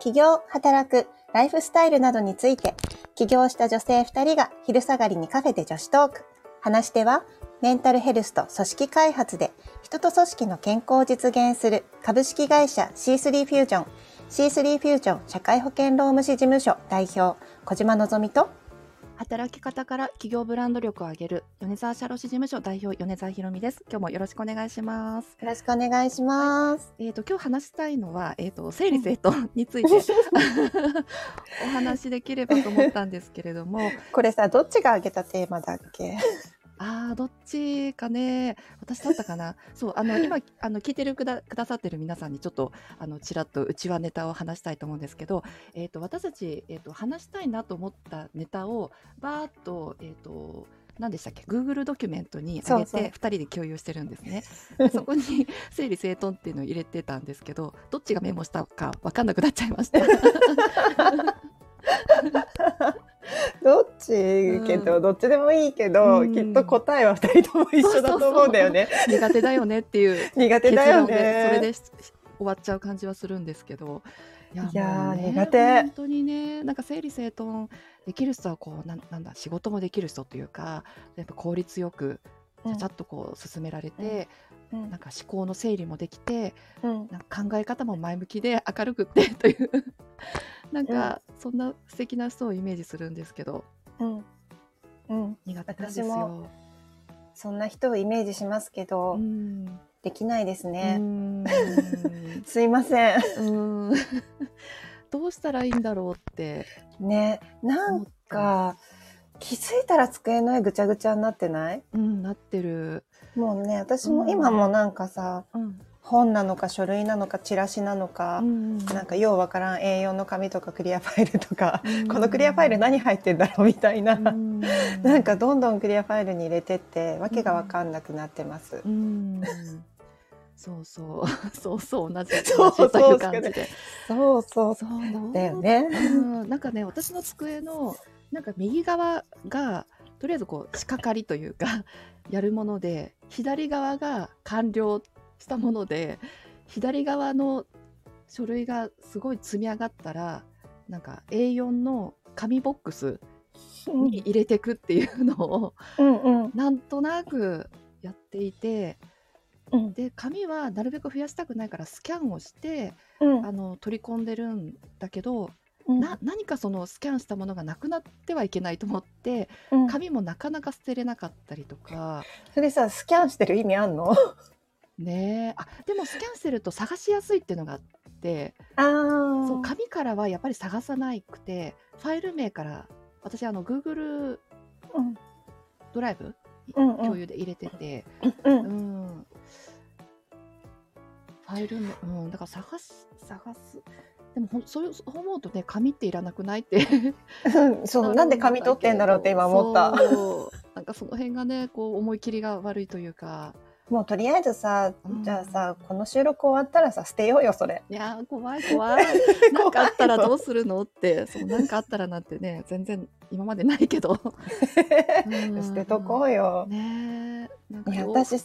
起業、働く、ライフスタイルなどについて、起業した女性2人が昼下がりにカフェで女子トーク。話し手は、メンタルヘルスと組織開発で人と組織の健康を実現する株式会社 C3 フュージョン、C3 フュージョン社会保険労務士事務所代表、小島のぞみと、働き方から企業ブランド力を上げる米沢社労士事務所代表米沢ひろみです。今日もよろしくお願いします。よろしくお願いします。えっ、と今日話したいのはえっ、と整理整頓について お話しできればと思ったんですけれども、これさ、どっちが挙げたテーマだっけ？あーどっちかね私だったかな そうあの今あの聞いてるくだくださってる皆さんにちょっとあのちらっとうちはネタを話したいと思うんですけど、えー、と私たち、えー、と話したいなと思ったネタをバーッと,、えー、と何でしたっけ？Google ドキュメントに上げて2人で共有してるんですね。で そこに整理整頓っていうのを入れてたんですけどどっちがメモしたか分かんなくなっちゃいました。どっちけど、どっちでもいいけど、うん。きっと答えは二人とも一緒だと思うんだよね。苦手だよねっていう苦手だよね。それでし終わっちゃう感じはするんですけど。いやね苦手。本当にねなんか整理整頓できる人はこうなんなんだ仕事もできる人というかやっぱ効率よくちゃちゃっとこう進められて、うん。なんか思考の整理もできてうん。なんか考え方も前向きで明るくってというなんかそんな素敵な人をイメージするんですけど。うん。うん。苦手ですよ。そんな人をイメージしますけど、うん。できないですうね。ん。すいません。うん。どうしたらいいんだろうって。ね、なんか気づいたら机の上ぐちゃぐちゃになってない？うん、なってる。もうね、私もうん。今もなんかさ、うん。本なのか書類なのかチラシなのか、なんかようわからん A4 の紙とかクリアファイルとか、このクリアファイル何入ってんだろうみたいな、うんなんかどんどんクリアファイルに入れてってわけがわかんなくなってます。うん。そうそう。そうそう、同じ。そうそう同じという。そうそうそうだよ。ね。うん、なんかね、私の机の、なんか右側が、とりあえずこう、仕掛かりというか、やるもので、左側が完了したもので、左側の書類がすごい積み上がったら、なんか A4 の紙ボックスに入れていくっていうのを、うんうん。なんとなくやっていて、うん。で、紙はなるべく増やしたくないからスキャンをして、うん。あの取り込んでるんだけど、うん。な何かそのスキャンしたものがなくなってはいけないと思ってうん。紙もなかなか捨てれなかったりとか。それさスキャンしてる意味あんの？ね。えあでもスキャンしてると探しやすいっていうのがあってあそう紙からはやっぱり探さなくてファイル名から私あの Google うん。ドライブ？うんうん。共有で入れてて、ううん。ん、ファイル名、うん、だから探し探す。でもほんそうそう思うとね紙っていらなくないってうんそうなんで紙取ってんだろうって今思った。そう。なんかその辺がねこう思い切りが悪いというかもうとりあえずさうん。じゃあさこの収録終わったらさ捨てようよそれ。いやー怖い怖い。なんかあったらどうするのって。そうなんかあったらなんてね全然今までないけど。うん。捨てとこうよ。ねえ。なんか洋服も捨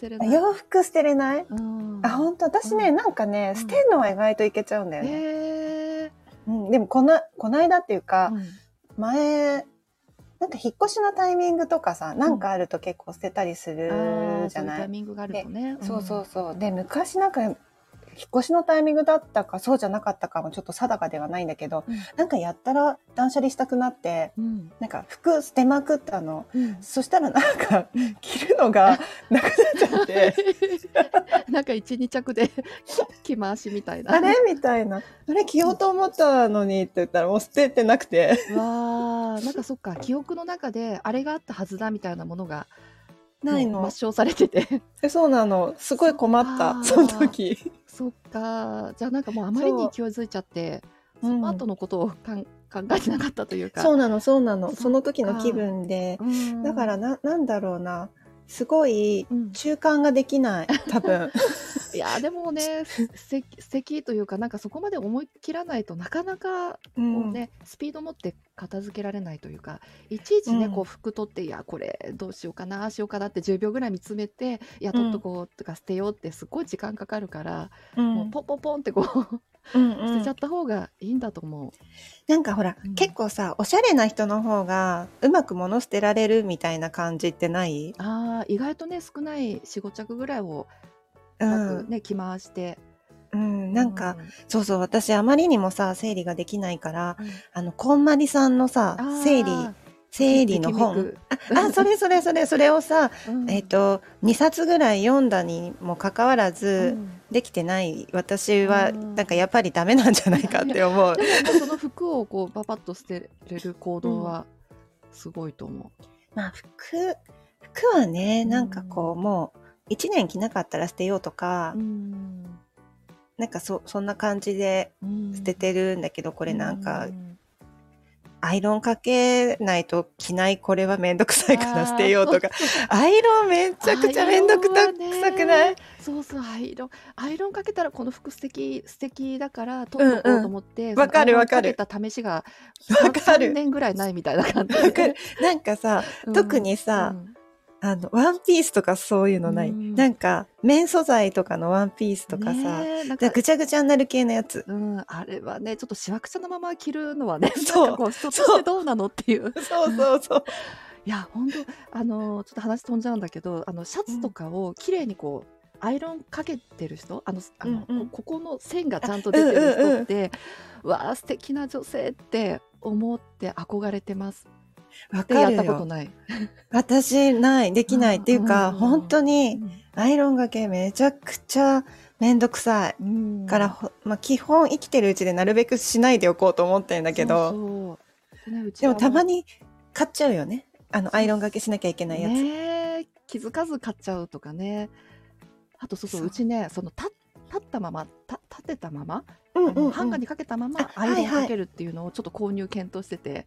てれない。洋服捨てれない？うん。あ本当？私ねうん。なんかねうん。捨てるのは意外といけちゃうんだよね。うんでもこのこの間っていうかうん。前なんか引っ越しのタイミングとかさなんかあると結構捨てたりするじゃない？そういうタイミングがあるとね。そうそうそう。で、昔なんか、引っ越しのタイミングだったか、そうじゃなかったかもちょっと定かではないんだけど、うんなんかやったら断捨離したくなって、うん。なんか服捨てまくったの。うん。そしたらなんかうん、着るのが なくなっちゃって、なんか一二着で 着回しみたいな。あれ？みたいな。あれ着ようと思ったのにって言ったらもう捨ててなくて。わあ、なんかそっか記憶の中であれがあったはずだみたいなものがないの抹。消されてて。えそうなの。すごい困った。その時。そっか。じゃあなんかもうあまりに勢いづいちゃって、その後のことをかん考えてなかったというか。そうなの、そうなの。その時の気分で。うんだからな、なんだろうな。すごいうん中間ができない。多分。いや でもねす素敵素敵というかなんかそこまで思い切らないとなかなかうこうね、スピード持って片付けられないというかいちいちね、うん。こう服取っていやこれどうしようかなしようかなって10秒ぐらい見つめていや取っとこうとか捨てようってすごい時間かかるから、うん。もうポンポンポンってこううんうん。捨てちゃった方がいいんだと思う。なんかほら、うん。結構さおしゃれな人の方がうまく物捨てられるみたいな感じってない？ああ意外とね少ない45着ぐらいをううまくん、ね、着回して。うん、なんか、そうそう私あまりにもさ整理ができないからうん、あのこんまりさんのさ整理整理の本。ああそれそれそれそれをさうん。えっ、と2冊ぐらい読んだにもかかわらず、うん。できてない。私はうん。なんかやっぱりダメなんじゃないかって思う。その服をこうパパッと捨てれる行動はすごいと思まあ服服はねうんなんかこうもう1年着なかったら捨てようとか、う。うん。なんかそそんな感じで捨ててるんだけど、これなんかうん。アイロンかけないと着ないこれはめんどくさいから捨てようとか。アイロンめちゃくちゃめんどくさくない？そうそうアイロン。アイロンかけたらこの服素敵素敵だから取っとこうと思って、んわかるわかる。かけた試しがわかる。3年ぐらいないみたいな感じなんかさうん。特にさうんあのワンピースとかそういうのない、うん。なんか綿素材とかのワンピースとかさ、なんかぐちゃぐちゃになる系のやつ。うん、あれはねちょっとしわくちゃのまま着るのはね そう。なんかこう人としてどうなのっていう。そう。そうそう いや本当あのちょっと話飛んじゃうんだけどあのシャツとかを綺麗にこうアイロンかけてる人あのあの、うんうん。こここの線がちゃんと出てる人って、わあ素敵な女性って思って憧れてます。わかるよ。ない。私ないできないっていうか、うん本当にアイロンがけめちゃくちゃめんどくさい。うん。から、ほまあ、基本生きてるうちでなるべくしないでおこうと思ってんだけど。でもはたまに買っちゃうよね。あのアイロンがけしなきゃいけないやつ、ねえ。気づかず買っちゃうとかね。あとそうそうそう。うちねその立立ったままた立てたまま、うんうんうん。ハンガーにかけたままあアイロンかけるっていうのをちょっと購入検討してて、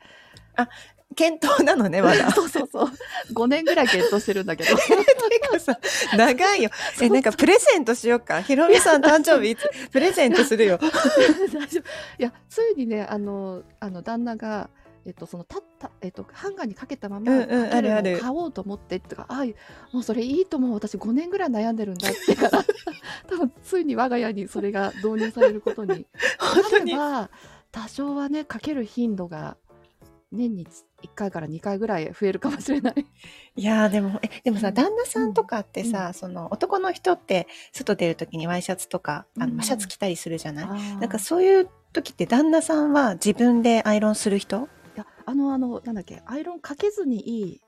検討なのねまだ。そうそうそう。5年ぐらい検討してるんだけど。てかさ長いよ。えなんかプレゼントしようか。ひろみさん誕生日いつ プレゼントするよ。いやついにねあのあの旦那がえっと、その立った、えっと、ハンガーにかけたままあるある買おうと思ってとか、あいもうそれいいと思う。私5年ぐらい悩んでるんだってから 多分ついに我が家にそれが導入されることに。本当に。例えば多少はねかける頻度が年に1回から2回ぐらい増えるかもしれない。いやーでもえでもさうん。旦那さんとかってさ、その男の人って外出る時にワイシャツとかあの、うんシャツ着たりするじゃない、ななんかそういう時って旦那さんは自分でアイロンする人？あのあのなんだっけアイロンかけずにいい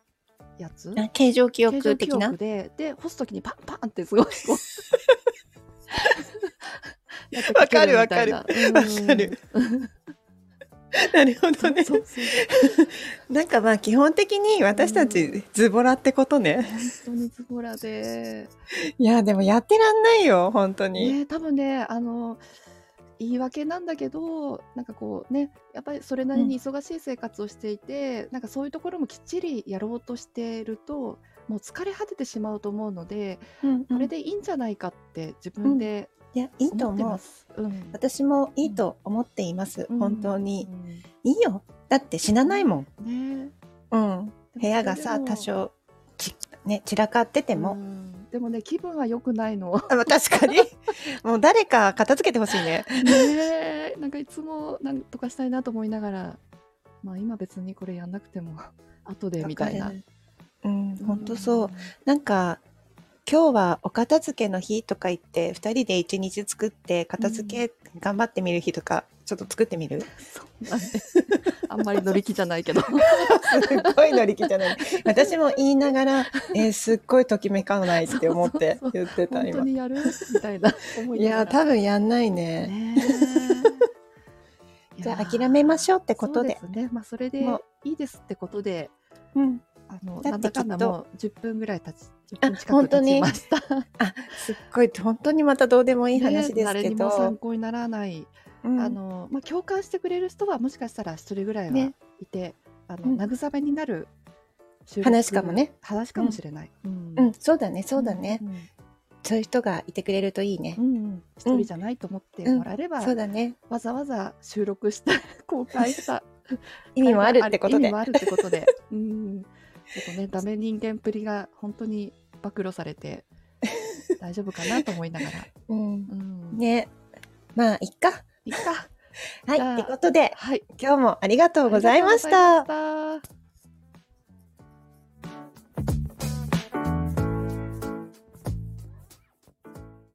やつ？あ形状記形状記憶的な？憶でで干すときにパンパンってすごいこう わかるみたいな。わかるうん。なるほどね。そうそう なんかまあ基本的に私たちズボラってことね。本当にズボラで、いやでもやってらんないよ本当に。ね、多分ねあの言い訳なんだけどなんかこうねやっぱりそれなりに忙しい生活をしていて、なんかそういうところもきっちりやろうとしてるともう疲れ果ててしまうと思うので、うんうんこれでいいんじゃないかって自分でいやいいと思う。ます。うん私もいいと思っています、うん本当に。いいよ。だって死なないもん。うんねうん。部屋がさ多少ちね散らかっててでも。うんでもね気分は良くないの。あまあ確かに もう誰か片付けてほしいね。ねえなんかいつもなんとかしたいなと思いながらまあ今別にこれやんなくても 後でみたいなわか。るうん本当そう。なんか今日はお片付けの日とか言って2人で一日作って片付け頑張ってみる日とかちょっと作ってみる、そうなんであんまり乗り気じゃないけど。すっごい乗り気じゃない。私も言いながら、えーすっごいときめかないって思って言ってた本当今にやる？みたいな。思いいや多分やんないね。ねえ。じゃあ諦めましょうってことで。そうですね。まあそれでいいですってことで、うん。あのなんだかんだきっと。もう10分ぐらい経ち、10あ分近く経本当にちました。あすっごい本当にまたどうでもいい話ねですけ誰にも参ど、考にならない、うん。あのまあ共感してくれる人はもしかしたら一人ぐらいはね。いて、あのうん。慰めになる話かもね。話かもしれない。うん。うん。そうだねそうだね、うんそういう人がいてくれるといいね。う、んうん。一人じゃないと思ってもらえれば、そうだね。わざわざ収録して 公開した 意味もあるってことで。意味もあるってことで、うん、ちょっとねダメ人間っぷりが本当に暴露されて大丈夫かなと思いながら、うん。うん、ね。まあいっかいっか。はい。ということで、はい。今日も。ありがとうございました